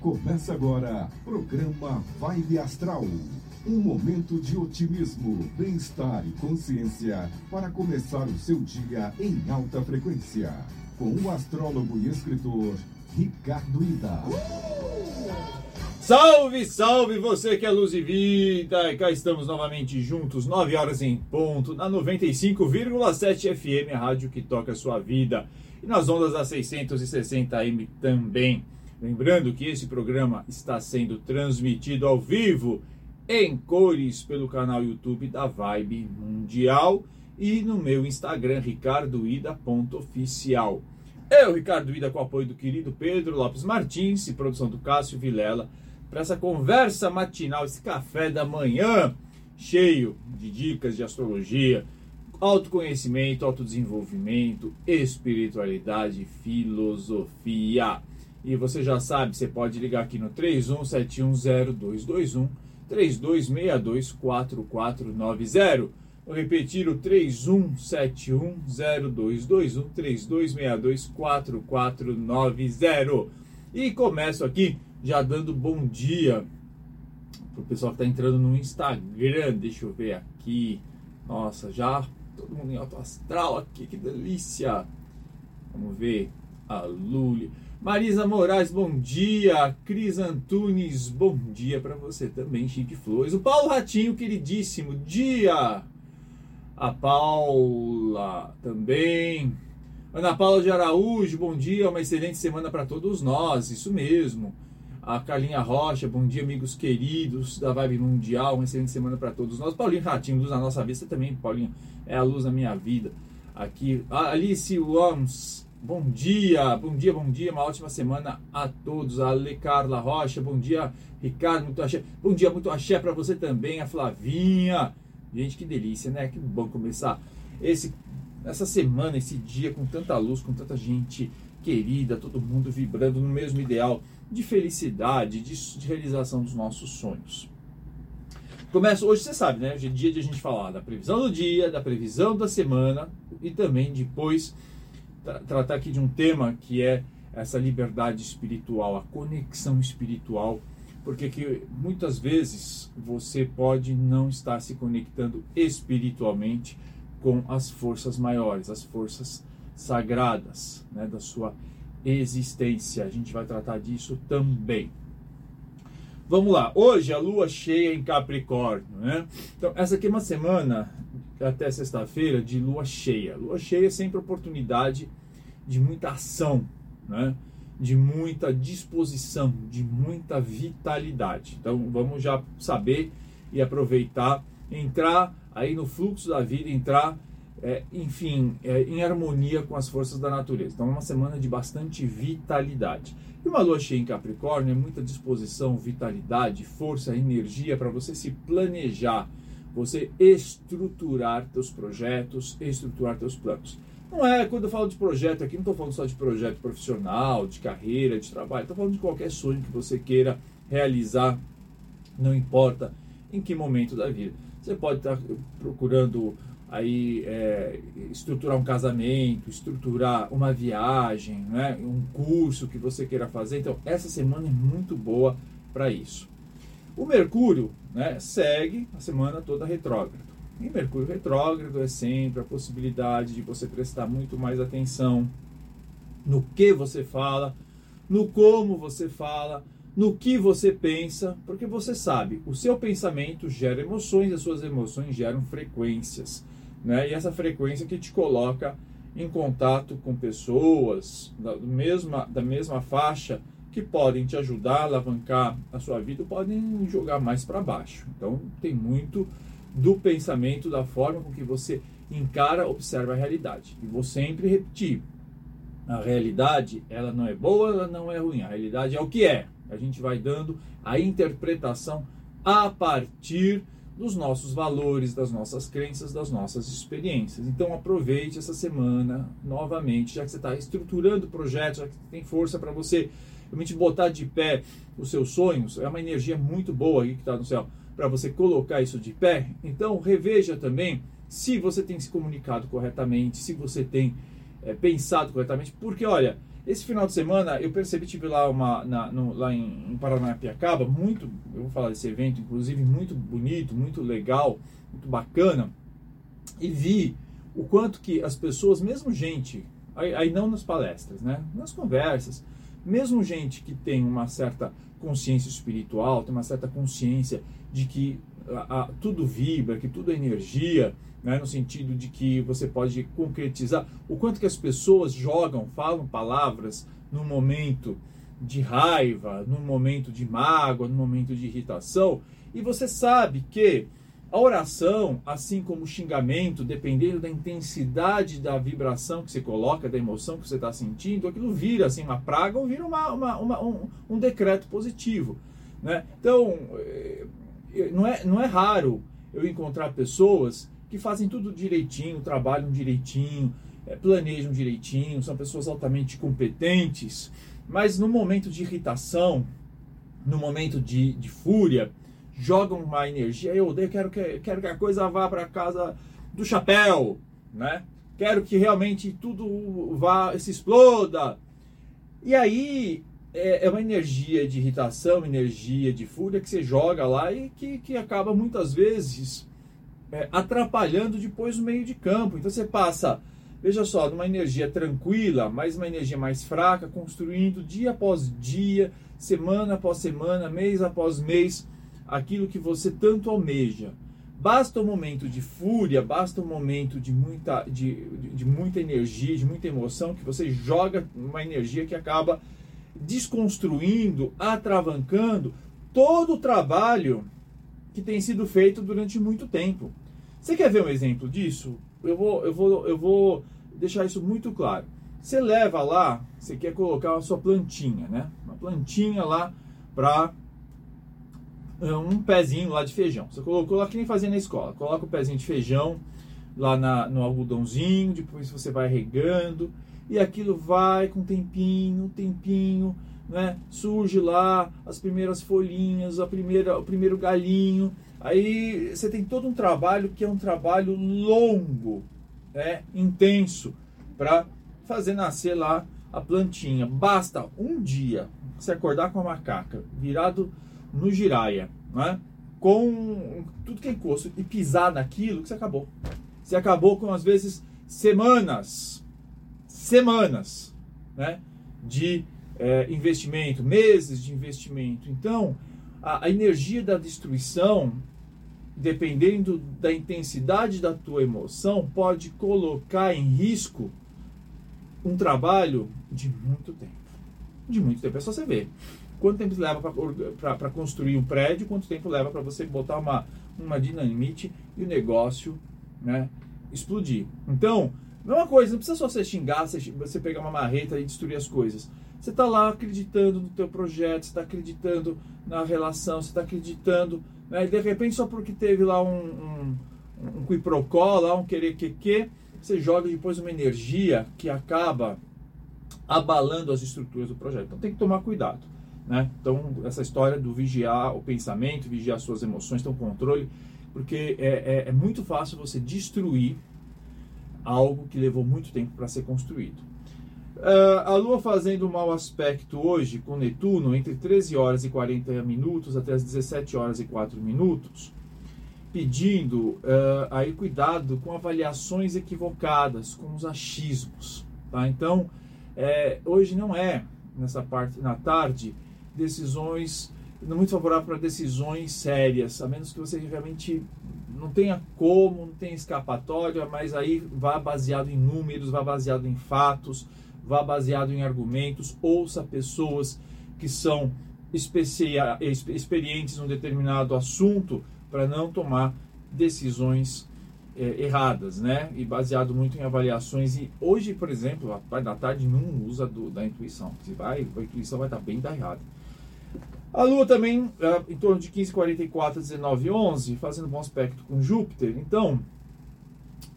Começa agora, programa Vibe Astral. Um momento de otimismo, bem-estar e consciência para começar o seu dia em alta frequência. Com o astrólogo e escritor Ricardo Ida. Salve, salve você que é luz e vida! E cá estamos novamente juntos, 9 horas em ponto, na 95,7 FM, a rádio que toca a sua vida. E nas ondas da 660M também. Lembrando que esse programa está sendo transmitido ao vivo em cores pelo canal YouTube da Vibe Mundial e no meu Instagram, ricardoida.oficial. Eu, Ricardo Ida, com o apoio do querido Pedro Lopes Martins e produção do Cássio Vilela, para essa conversa matinal, esse café da manhã, cheio de dicas de astrologia, autoconhecimento, autodesenvolvimento, espiritualidade, filosofia. E você já sabe, você pode ligar aqui no 31710221 32624490. Vou repetir o 31710221 32624490. E começo aqui já dando bom dia pro pessoal que tá entrando no Instagram. Deixa eu ver aqui. Nossa, já todo mundo em alto astral aqui, que delícia. Vamos ver a Luli. Marisa Moraes, bom dia. Cris Antunes, bom dia para você também, Chique Flores. O Paulo Ratinho, queridíssimo, dia. A Paula também. Ana Paula de Araújo, bom dia. Uma excelente semana para todos nós, isso mesmo. A Carlinha Rocha, bom dia, amigos queridos da Vibe Mundial. Uma excelente semana para todos nós. Paulinho Ratinho, luz na nossa vista também, Paulinho, é a luz na minha vida. Aqui, Alice Wams, Bom dia, bom dia, bom dia, uma ótima semana a todos. Ale Carla Rocha, bom dia, Ricardo, muito axé. Bom dia, muito axé para você também, a Flavinha. Gente, que delícia, né? Que bom começar esse, essa semana, esse dia com tanta luz, com tanta gente querida, todo mundo vibrando no mesmo ideal de felicidade, de, de realização dos nossos sonhos. Começa hoje, você sabe, né? Hoje é dia de a gente falar da previsão do dia, da previsão da semana e também depois tra tratar aqui de um tema que é essa liberdade espiritual, a conexão espiritual, porque que muitas vezes você pode não estar se conectando espiritualmente com as forças maiores, as forças sagradas né, da sua existência. A gente vai tratar disso também. Vamos lá, hoje a lua cheia em Capricórnio, né? Então, essa aqui é uma semana, até sexta-feira, de lua cheia. Lua cheia é sempre oportunidade de muita ação, né? De muita disposição, de muita vitalidade. Então, vamos já saber e aproveitar, entrar aí no fluxo da vida, entrar, é, enfim, é, em harmonia com as forças da natureza. Então, é uma semana de bastante vitalidade. E uma lua cheia em Capricórnio é muita disposição, vitalidade, força, energia para você se planejar, você estruturar teus projetos, estruturar teus planos. Não é, quando eu falo de projeto aqui, não estou falando só de projeto profissional, de carreira, de trabalho, estou falando de qualquer sonho que você queira realizar, não importa em que momento da vida. Você pode estar procurando aí é, estruturar um casamento, estruturar uma viagem, né, um curso que você queira fazer. Então, essa semana é muito boa para isso. O Mercúrio né, segue a semana toda retrógrado. E Mercúrio retrógrado é sempre a possibilidade de você prestar muito mais atenção no que você fala, no como você fala, no que você pensa, porque você sabe, o seu pensamento gera emoções, as suas emoções geram frequências né? E essa frequência que te coloca em contato com pessoas da mesma, da mesma faixa que podem te ajudar a alavancar a sua vida, podem jogar mais para baixo. Então, tem muito do pensamento, da forma com que você encara, observa a realidade. E vou sempre repetir: a realidade, ela não é boa, ela não é ruim. A realidade é o que é. A gente vai dando a interpretação a partir dos nossos valores, das nossas crenças, das nossas experiências. Então aproveite essa semana novamente, já que você está estruturando o projeto, já que tem força para você realmente botar de pé os seus sonhos, é uma energia muito boa aí que está no céu para você colocar isso de pé. Então reveja também se você tem se comunicado corretamente, se você tem é, pensado corretamente, porque olha, Esse final de semana eu percebi, tive lá, uma, na, no, lá em, em Paranapiacaba, muito, eu vou falar desse evento, inclusive, muito bonito, muito legal, muito bacana, e vi o quanto que as pessoas, mesmo gente, aí, aí não nas palestras, né, nas conversas, mesmo gente que tem uma certa consciência espiritual, tem uma certa consciência de que a, a, tudo vibra, que tudo é energia, né, no sentido de que você pode concretizar o quanto que as pessoas jogam, falam palavras no momento de raiva, no momento de mágoa, no momento de irritação, e você sabe que a oração, assim como o xingamento, dependendo da intensidade da vibração que você coloca, da emoção que você está sentindo, aquilo vira assim uma praga ou vira uma, uma, uma um, um, decreto positivo. Né? Então, eh, não é, não é raro eu encontrar pessoas que fazem tudo direitinho, trabalham direitinho, é, planejam direitinho, são pessoas altamente competentes, mas no momento de irritação, no momento de, de fúria, jogam uma energia. Eu odeio, quero que, quero que a coisa vá para casa do chapéu, né? Quero que realmente tudo vá, se exploda. E aí é, é uma energia de irritação, energia de fúria que você joga lá e que, que acaba muitas vezes é, atrapalhando depois o meio de campo. Então você passa, veja só, numa energia tranquila, mas uma energia mais fraca, construindo dia após dia, semana após semana, mês após mês, aquilo que você tanto almeja. Basta um momento de fúria, basta um momento de muita, de, de, de muita energia, de muita emoção, que você joga uma energia que acaba desconstruindo, atravancando todo o trabalho que tem sido feito durante muito tempo. Você quer ver um exemplo disso? Eu vou, eu vou, eu vou deixar isso muito claro. Você leva lá, você quer colocar a sua plantinha, né? Uma plantinha lá para um pezinho lá de feijão. Você colocou lá que nem fazia na escola. Coloca o pezinho de feijão lá na, no algodãozinho, depois você vai regando e aquilo vai com tempinho, tempinho, né? Surge lá as primeiras folhinhas, a primeira, o primeiro galinho. Aí você tem todo um trabalho que é um trabalho longo, né? intenso, para fazer nascer lá a plantinha. Basta um dia você acordar com a macaca virado no giraia, né? com tudo que é encosto e pisar naquilo que você acabou. Você acabou com às vezes semanas, semanas, né? de é, investimento, meses de investimento. Então, a, a energia da destruição, dependendo da intensidade da tua emoção, pode colocar em risco um trabalho de muito tempo. De muito tempo. É só você ver. Quanto tempo leva para construir um prédio, quanto tempo leva para você botar uma, uma dinamite e o negócio né, explodir. Então, não é coisa, não precisa só você xingar, você, você pegar uma marreta e destruir as coisas. Você está lá acreditando no teu projeto, você está acreditando na relação, você está acreditando, né? e de repente só porque teve lá um, um, um quiprocó, lá um querer que que, você joga depois uma energia que acaba abalando as estruturas do projeto. Então tem que tomar cuidado. Né? Então essa história do vigiar o pensamento, vigiar suas emoções, ter um controle, porque é, é, é muito fácil você destruir algo que levou muito tempo para ser construído. Uh, a Lua fazendo um mau aspecto hoje com Netuno entre 13 horas e 40 minutos até as 17 horas e 4 minutos, pedindo uh, aí cuidado com avaliações equivocadas, com os achismos. Tá? Então, é, hoje não é, nessa parte, na tarde, decisões, não muito favorável para decisões sérias, a menos que você realmente não tenha como, não tenha escapatória, mas aí vá baseado em números, vá baseado em fatos, vá baseado em argumentos, ouça pessoas que são experientes num determinado assunto para não tomar decisões é, erradas, né? E baseado muito em avaliações. E hoje, por exemplo, a parte da tarde não usa do, da intuição. Se vai, a intuição vai estar bem da errada. A Lua também, é, em torno de 15, 44, 19, 11, fazendo bom aspecto com Júpiter. Então,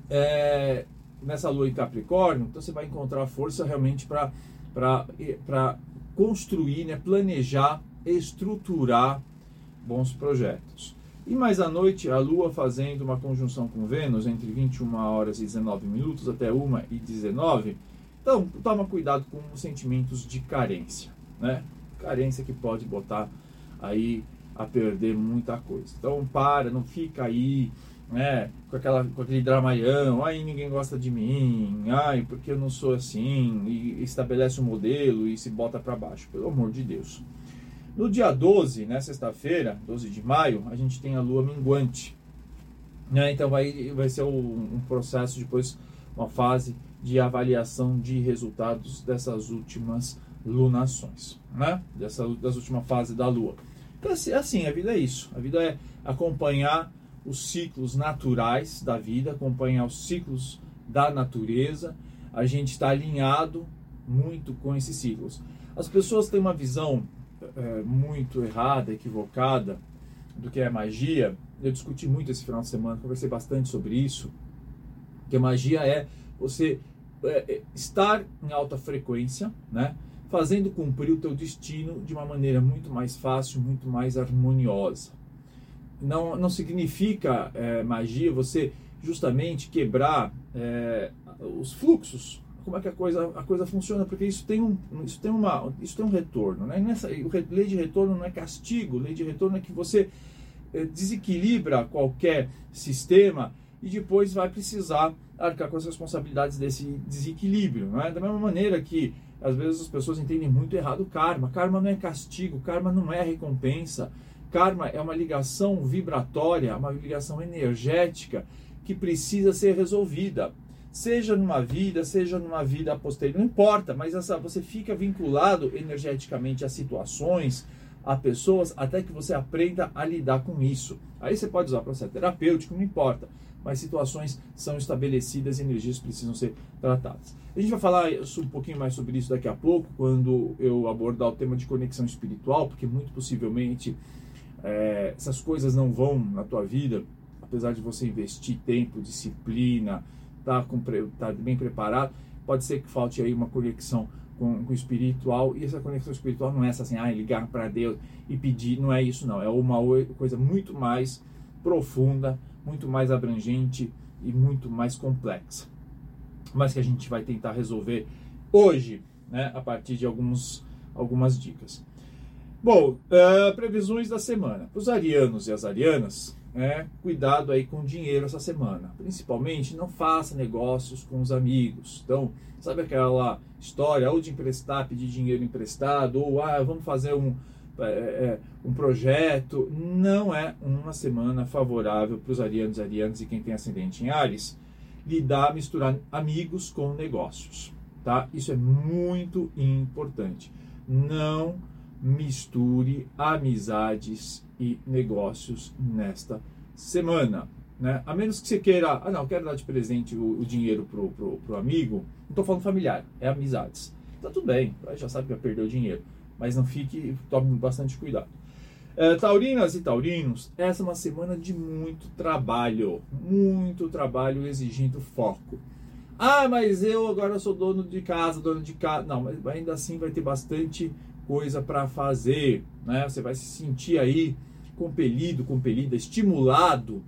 é, nessa lua em Capricórnio, então você vai encontrar força realmente para construir, né, planejar, estruturar bons projetos. E mais à noite, a Lua fazendo uma conjunção com Vênus entre 21 horas e 19 minutos até 1 e 19, Então, toma cuidado com os sentimentos de carência, né? Carência que pode botar aí a perder muita coisa. Então, para, não fica aí, né, com, aquela, com aquele dramaião, ai, ninguém gosta de mim, ai, porque eu não sou assim, e estabelece um modelo e se bota para baixo, pelo amor de Deus. No dia 12, né, sexta-feira, 12 de maio, a gente tem a lua minguante. Né? Então vai, vai ser um, um processo depois, uma fase de avaliação de resultados dessas últimas lunações, né? Dessa, das últimas fases da lua. Então, assim, assim, a vida é isso. A vida é acompanhar os ciclos naturais da vida, acompanhar os ciclos da natureza. A gente está alinhado muito com esses ciclos. As pessoas têm uma visão é, muito errada, equivocada do que é magia. Eu discuti muito esse final de semana, conversei bastante sobre isso. Que magia é você é, é, estar em alta frequência, né? Fazendo cumprir o teu destino de uma maneira muito mais fácil, muito mais harmoniosa. Não, não significa é, magia você justamente quebrar é, os fluxos, como é que a coisa, a coisa funciona, porque isso tem um, isso tem uma, isso tem um retorno. Né? Nessa, lei de retorno não é castigo, lei de retorno é que você é, desequilibra qualquer sistema e depois vai precisar arcar com as responsabilidades desse desequilíbrio. É? Da mesma maneira que às vezes as pessoas entendem muito errado karma. Karma não é castigo, karma não é recompensa. Karma é uma ligação vibratória, uma ligação energética que precisa ser resolvida. Seja numa vida, seja numa vida posterior, não importa, mas essa, você fica vinculado energeticamente a situações, a pessoas, até que você aprenda a lidar com isso. Aí você pode usar processo terapêutico, não importa mas situações são estabelecidas e energias precisam ser tratadas. A gente vai falar um pouquinho mais sobre isso daqui a pouco, quando eu abordar o tema de conexão espiritual, porque muito possivelmente é, essas coisas não vão na tua vida, apesar de você investir tempo, disciplina, tá, com, tá bem preparado, pode ser que falte aí uma conexão com, com, o espiritual, e essa conexão espiritual não é essa assim, ah, ligar para Deus e pedir, não é isso não, é uma coisa muito mais profunda, muito mais abrangente e muito mais complexa. Mas que a gente vai tentar resolver hoje, né, a partir de alguns, algumas dicas. Bom, uh, previsões da semana. Para os arianos e as arianas, é, cuidado aí com o dinheiro essa semana. Principalmente, não faça negócios com os amigos. Então, sabe aquela história ou de emprestar, pedir dinheiro emprestado, ou ah, vamos fazer um, é, é, um projeto, não é uma semana favorável para os arianos arianas e quem tem ascendente em Ares lidar, misturar amigos com negócios, tá? Isso é muito importante. Não misture amizades e negócios nesta semana, né? A menos que você queira, ah não, quero dar de presente o, o dinheiro pro, pro, pro amigo, não estou falando familiar, é amizades. Tá tudo bem, já sabe que vai perder o dinheiro mas não fique, tome bastante cuidado. É, taurinas e taurinos, essa é uma semana de muito trabalho, muito trabalho exigindo foco. Ah, mas eu agora sou dono de casa, dono de casa. Não, mas ainda assim vai ter bastante coisa para fazer, né? Você vai se sentir aí compelido, compelida, estimulado,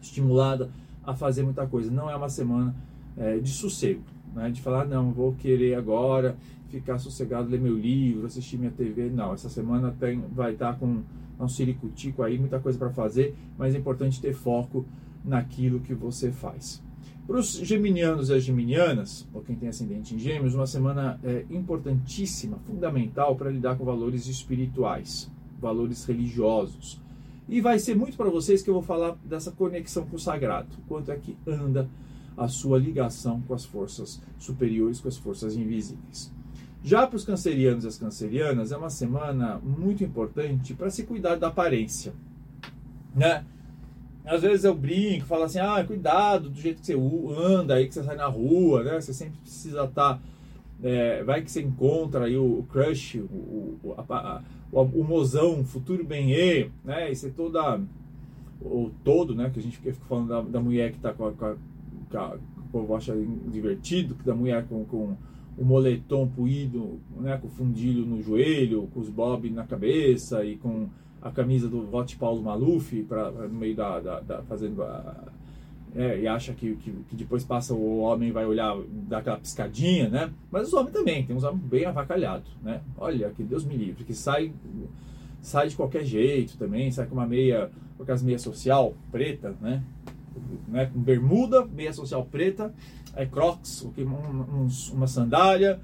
estimulada a fazer muita coisa. Não é uma semana é, de sossego, né? De falar, não, vou querer agora ficar sossegado, ler meu livro, assistir minha TV. Não, essa semana tem, vai estar com um ciricutico aí, muita coisa para fazer, mas é importante ter foco naquilo que você faz. Para os geminianos e as geminianas, ou quem tem ascendente em gêmeos, uma semana é, importantíssima, fundamental para lidar com valores espirituais, valores religiosos. E vai ser muito para vocês que eu vou falar dessa conexão com o sagrado, quanto é que anda a sua ligação com as forças superiores, com as forças invisíveis. Já para os cancerianos e as cancerianas, é uma semana muito importante para se cuidar da aparência. Né? Às vezes eu brinco, falo assim: ah, cuidado do jeito que você anda aí, que você sai na rua, né? Você sempre precisa estar. Tá, é, vai que você encontra aí o, crush, o, o, a, o, o mozão, o futuro bem né? E você toda. O todo, né? Que a gente fica falando da, da mulher que está com a, com a, com a, acha divertido, da mulher com, com o moletom puído, né, com o fundilho no joelho, com os bob na cabeça e com a camisa do Vote Paulo Maluf pra, no meio da, da, da fazendo a, é, e acha que, que, que, depois passa o homem vai olhar, dar aquela piscadinha, né? Mas os homens também, tem uns homens bem avacalhados, né? Olha, que Deus me livre, que sai, sai de qualquer jeito também, sai com uma meia, com aquelas meia social preta, né? né? Com bermuda, meia social preta, é crocs, um, um, uma sandália,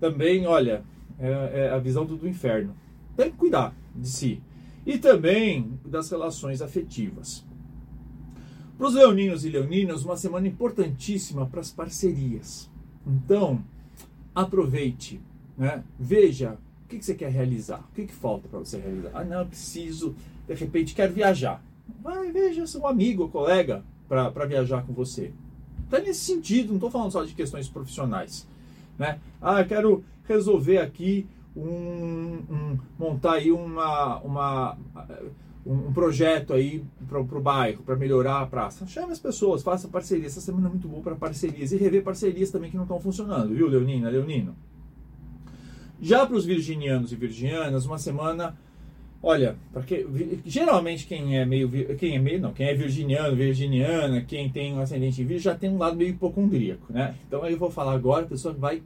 também, olha, é, é a visão do, do inferno. Tem que cuidar de si. E também das relações afetivas. Para os leoninos e leoninas, uma semana importantíssima para as parcerias. Então, aproveite, né? veja o que, que você quer realizar, o que, que falta para você realizar. Ah, não, preciso, de repente, quero viajar. Vai, veja seu amigo, colega, para viajar com você. Está nesse sentido, não estou falando só de questões profissionais. Né? Ah, quero resolver aqui um, um montar aí uma, uma um, projeto aí para o bairro, para melhorar a praça. Chame as pessoas, faça parceria. Essa semana é muito boa para parcerias. E rever parcerias também que não estão funcionando, viu, Leonina, Leonino? Já para os virginianos e virginianas, uma semana. Olha, porque geralmente quem é meio. Quem é meio. Não, quem é virginiano, virginiana, quem tem um ascendente em virgem, já tem um lado meio hipocondríaco, né? Então eu vou falar agora, a pessoa vai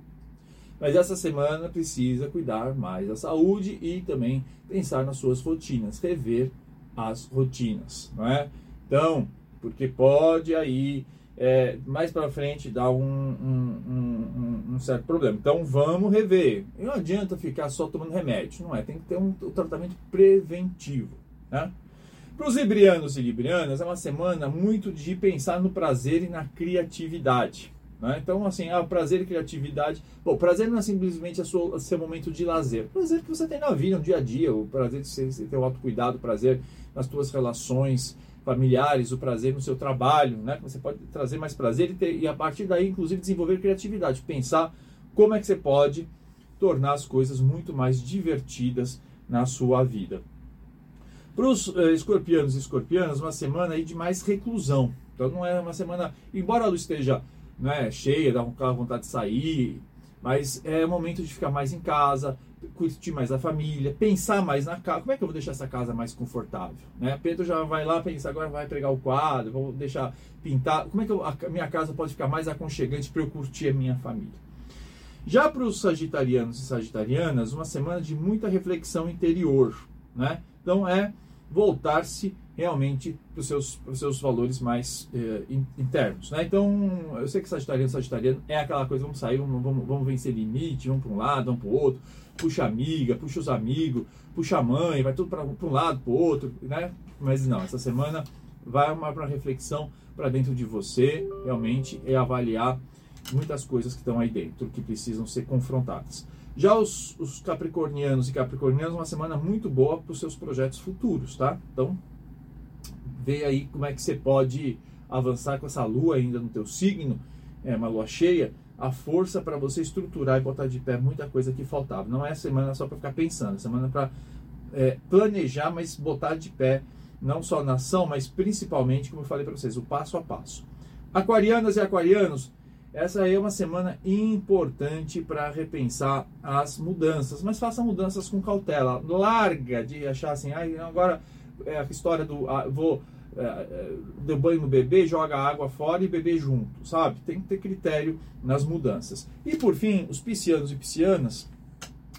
mas essa semana precisa cuidar mais da saúde e também pensar nas suas rotinas, rever as rotinas, não é? Então, porque pode aí é, mais para frente dar um, um, um, um, certo problema. Então vamos rever. Não adianta ficar só tomando remédio, não é? Tem que ter um, tratamento preventivo, né? Para os librianos e librianas é uma semana muito de pensar no prazer e na criatividade. Né? Então, assim, ah, prazer e criatividade. Bom, prazer não é simplesmente sua, seu momento de lazer. O prazer que você tem na vida, no dia a dia, o prazer de você ter o autocuidado, o prazer nas suas relações familiares, o prazer no seu trabalho, né? Você pode trazer mais prazer e, ter, e a partir daí, inclusive, desenvolver criatividade, pensar como é que você pode tornar as coisas muito mais divertidas na sua vida. Para os uh, escorpianos e escorpianas, uma semana aí de mais reclusão. Então não é uma semana, embora a esteja né, cheia, dá aquela vontade de sair, mas é o momento de ficar mais em casa, curtir mais a família, pensar mais na casa. Como é que eu vou deixar essa casa mais confortável? Né? Pedro já vai lá pensar, agora vai pegar o quadro, vou deixar pintar. Como é que eu, a minha casa pode ficar mais aconchegante para eu curtir a minha família? Já para os sagitarianos e sagitarianas, uma semana de muita reflexão interior. Né? Então é voltar-se realmente para os seus, seus valores mais eh, internos. Né? Então, eu sei que sagitariano, sagitariano é aquela coisa, vamos sair, vamos, vamos, vamos vencer limite, vamos para um lado, vamos para o outro, puxa amiga, puxa os amigos, puxa a mãe, vai tudo para um lado, para o outro, né? Mas não, essa semana vai uma para reflexão para dentro de você, realmente, é avaliar muitas coisas que estão aí dentro, que precisam ser confrontadas. Já os, os capricornianos e capricornianas, uma semana muito boa para os seus projetos futuros, tá? Então, vê aí como é que você pode avançar com essa lua ainda no teu signo, é uma lua cheia, a força para você estruturar e botar de pé muita coisa que faltava. Não é semana só para ficar pensando, é semana para é, planejar, mas botar de pé não só na ação, mas principalmente, como eu falei para vocês, o passo a passo. Aquarianas e aquarianos, essa aí é uma semana importante para repensar as mudanças, mas faça mudanças com cautela. Larga de achar assim, ah, agora é a história do ah, vou é, é, deu banho no bebê, joga água fora e bebê junto, sabe? Tem que ter critério nas mudanças. E por fim, os piscianos e piscianas,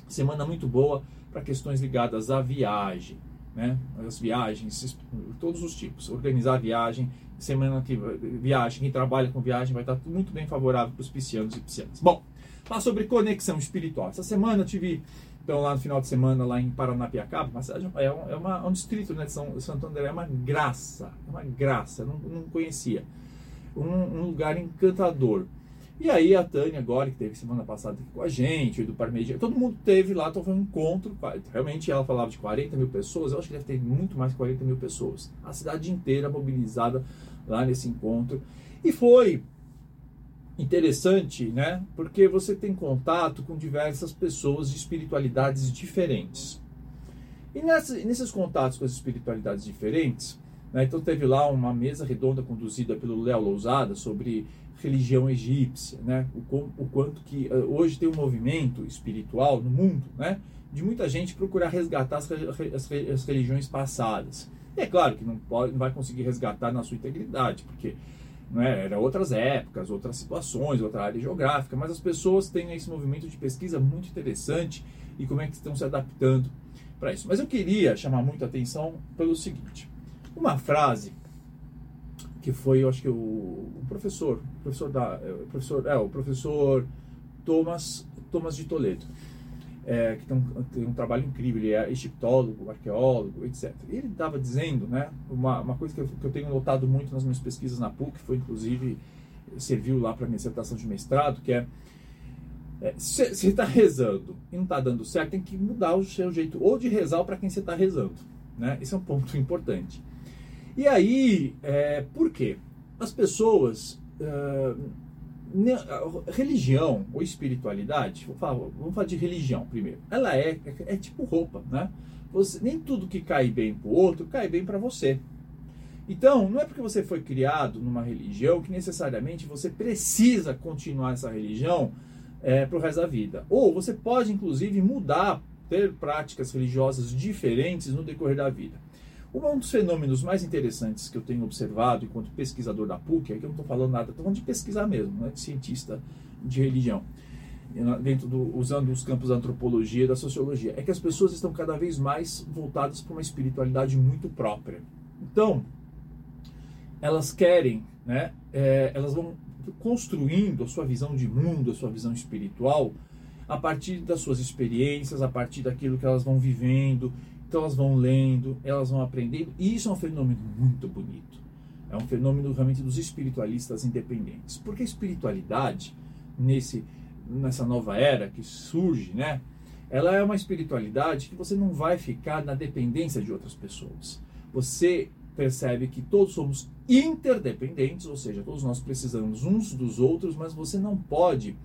semana muito boa para questões ligadas à viagem, né? As viagens, todos os tipos, organizar a viagem, semana que viagem, quem trabalha com viagem vai estar muito bem favorável para os piscianos e piscianas. Bom, falar sobre conexão espiritual. Essa semana eu tive então, lá no final de semana, lá em Paranapiacaba, é, um, é, uma, é um distrito né, de São, Santo André, é uma graça, é uma graça, não, não conhecia. Um, um, lugar encantador. E aí a Tânia agora, que teve semana passada aqui com a gente, do Parmegia, todo mundo teve lá, então foi um encontro, realmente ela falava de 40 mil pessoas, eu acho que deve ter muito mais de 40 mil pessoas. A cidade inteira mobilizada lá nesse encontro. E foi interessante, né? Porque você tem contato com diversas pessoas de espiritualidades diferentes. E nesses contatos com as espiritualidades diferentes, né, então teve lá uma mesa redonda conduzida pelo Léo Lousada sobre religião egípcia, né? O, o quanto que uh, hoje tem um movimento espiritual no mundo, né? De muita gente procurar resgatar as, as, as religiões passadas. E é claro que não, pode, não vai conseguir resgatar na sua integridade, porque né? Era outras épocas, outras situações, outra área geográfica, mas as pessoas têm esse movimento de pesquisa muito interessante e como é que estão se adaptando para isso. Mas eu queria chamar muito a atenção pelo seguinte: uma frase que foi, eu acho que o, professor, professor da, é, professor, é, o professor Thomas, Thomas de Toledo, é, que tem um, tem um, trabalho incrível, ele é egiptólogo, arqueólogo, etc. Ele estava dizendo, né, uma, uma coisa que eu, que eu, tenho notado muito nas minhas pesquisas na PUC, foi inclusive, serviu lá para minha dissertação de mestrado, que é, é se você está rezando e não está dando certo, tem que mudar o seu jeito, ou de rezar para quem você está rezando. Né? Esse é um ponto importante. E aí, é, por quê? As pessoas. Uh, religião ou espiritualidade, vou falar, vamos falar de religião primeiro. Ela é, é, é tipo roupa, né? Você, nem tudo que cai bem para o outro cai bem para você. Então, não é porque você foi criado numa religião que necessariamente você precisa continuar essa religião é, para o resto da vida. Ou você pode, inclusive, mudar, ter práticas religiosas diferentes no decorrer da vida. Um dos fenômenos mais interessantes que eu tenho observado enquanto pesquisador da PUC, é que eu não estou falando nada, estou falando de pesquisar mesmo, é de cientista de religião, dentro do, usando os campos da antropologia e da sociologia, é que as pessoas estão cada vez mais voltadas para uma espiritualidade muito própria. Então, elas querem, né, é, elas vão construindo a sua visão de mundo, a sua visão espiritual, a partir das suas experiências, a partir daquilo que elas vão vivendo então elas vão lendo, elas vão aprendendo, e isso é um fenômeno muito bonito. É um fenômeno realmente dos espiritualistas independentes. Porque a espiritualidade, nesse, nessa nova era que surge, né? Ela é uma espiritualidade que você não vai ficar na dependência de outras pessoas. Você percebe que todos somos interdependentes, ou seja, todos nós precisamos uns dos outros, mas você não pode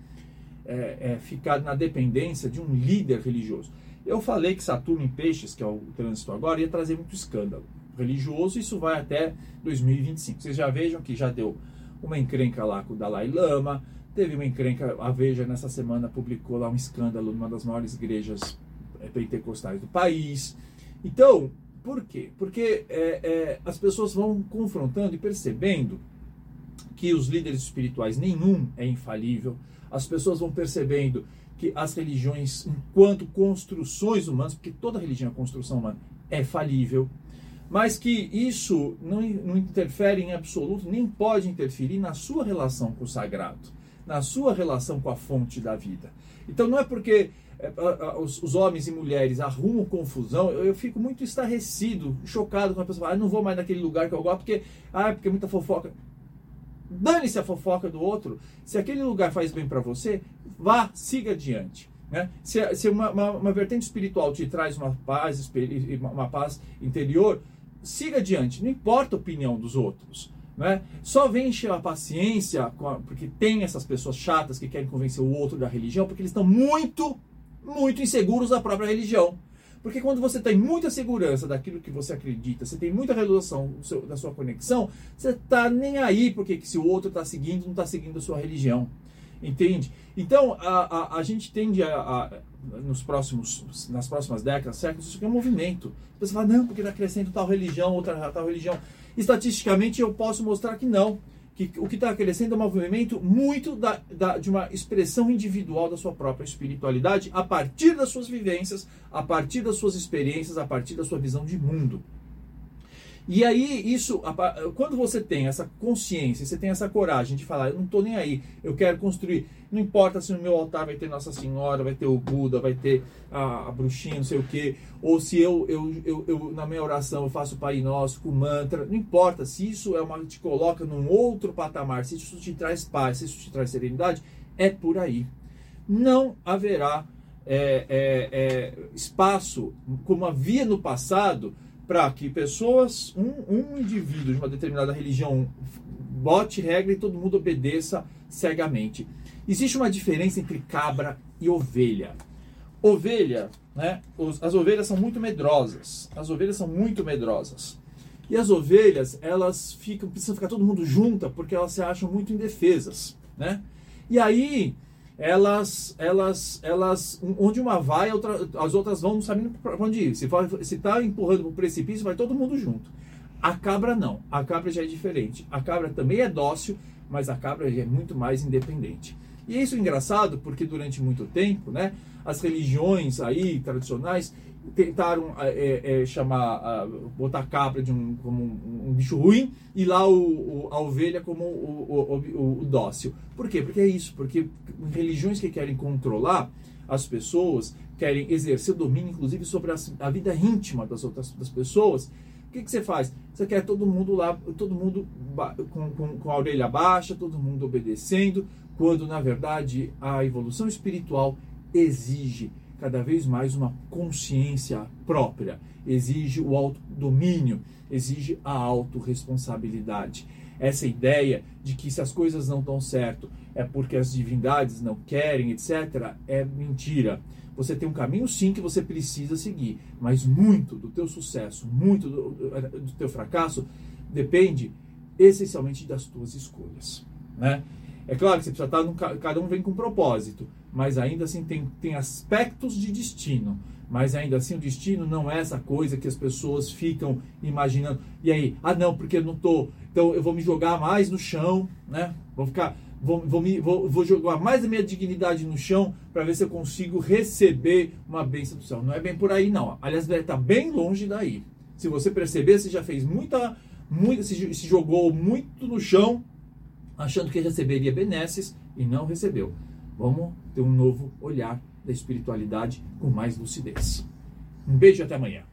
é, é, ficar na dependência de um líder religioso. Eu falei que Saturno em Peixes, que é o trânsito agora, ia trazer muito escândalo religioso, isso vai até 2025. Vocês já vejam que já deu uma encrenca lá com o Dalai Lama, teve uma encrenca, a Veja nessa semana publicou lá um escândalo numa das maiores igrejas é, pentecostais do país. Então, por quê? Porque é, é, as pessoas vão confrontando e percebendo que os líderes espirituais nenhum é infalível, as pessoas vão percebendo que as religiões, enquanto construções humanas, porque toda religião é construção humana, é falível, mas que isso não, não interfere em absoluto, nem pode interferir na sua relação com o sagrado, na sua relação com a fonte da vida. Então não é porque é, os, homens e mulheres arrumam confusão, eu, fico muito estarrecido, chocado quando a pessoa fala, ah, não vou mais naquele lugar que eu gosto, porque, ah, porque é muita fofoca. Dane-se a fofoca do outro. Se aquele lugar faz bem para você, vá, siga adiante. Né? Se, se uma, uma, uma, vertente espiritual te traz uma paz, uma paz interior, siga adiante. Não importa a opinião dos outros. Né? Só vem encher a paciência, porque tem essas pessoas chatas que querem convencer o outro da religião, porque eles estão muito, muito inseguros da própria religião. Porque quando você tem muita segurança daquilo que você acredita, você tem muita resolução da sua conexão, você está nem aí porque que se o outro está seguindo, não está seguindo a sua religião. Entende? Então, a, a, a gente tende a, a, nos próximos, nas próximas décadas, séculos, isso aqui é um movimento. Você fala, não, porque está crescendo tal religião, outra tal religião. Estatisticamente, eu posso mostrar que não que o que está crescendo é um movimento muito da, da, de uma expressão individual da sua própria espiritualidade a partir das suas vivências, a partir das suas experiências, a partir da sua visão de mundo. E aí, isso, quando você tem essa consciência, você tem essa coragem de falar, eu não estou nem aí, eu quero construir, não importa se no meu altar vai ter Nossa Senhora, vai ter o Buda, vai ter a, a bruxinha, não sei o quê, ou se eu, eu, eu, eu, na minha oração eu faço o Pai Nosso com mantra, não importa, se isso é uma, te coloca num outro patamar, se isso te traz paz, se isso te traz serenidade, é por aí. Não haverá é, é, é, espaço, como havia no passado, para que pessoas, um, um indivíduo de uma determinada religião bote regra e todo mundo obedeça cegamente. Existe uma diferença entre cabra e ovelha. Ovelha, né? as ovelhas são muito medrosas. As ovelhas são muito medrosas. E as ovelhas, elas ficam, precisam ficar todo mundo junta porque elas se acham muito indefesas, né? E aí, elas, elas, elas, onde uma vai, outra, as outras vão sabendo para onde ir. Se está empurrando para o precipício, vai todo mundo junto. A cabra não. A cabra já é diferente. A cabra também é dócil, mas a cabra é muito mais independente. E isso é engraçado porque durante muito tempo, né, as religiões aí tradicionais tentaram é, é, chamar, botar a cabra de um, como um, um bicho ruim e lá o, o, a ovelha como o, o, o, dócil. Por quê? Porque é isso, porque religiões que querem controlar as pessoas, querem exercer domínio, inclusive, sobre a, a vida íntima das outras das pessoas, o que, que você faz? Você quer todo mundo lá, todo mundo com, com, com a orelha baixa, todo mundo obedecendo, quando na verdade a evolução espiritual exige cada vez mais uma consciência própria, exige o autodomínio, exige a autorresponsabilidade. Essa ideia de que se as coisas não dão certo é porque as divindades não querem, etc., é mentira. Você tem um caminho sim que você precisa seguir, mas muito do teu sucesso, muito do, do teu fracasso depende essencialmente das tuas escolhas, né? É claro que você precisa estar, num, cada um vem com um propósito, mas ainda assim tem, tem aspectos de destino. Mas ainda assim o destino não é essa coisa que as pessoas ficam imaginando. E aí, ah não, porque eu não tô, então eu vou me jogar mais no chão, né? Vou ficar, vou, vou, me, vou, vou jogar mais a minha dignidade no chão para ver se eu consigo receber uma bênção do céu. Não é bem por aí não. Aliás, está bem longe daí. Se você perceber, você já fez muita, muita se, se jogou muito no chão achando que receberia benesses e não recebeu. Vamos ter um novo olhar da espiritualidade com mais lucidez. Um beijo e até amanhã.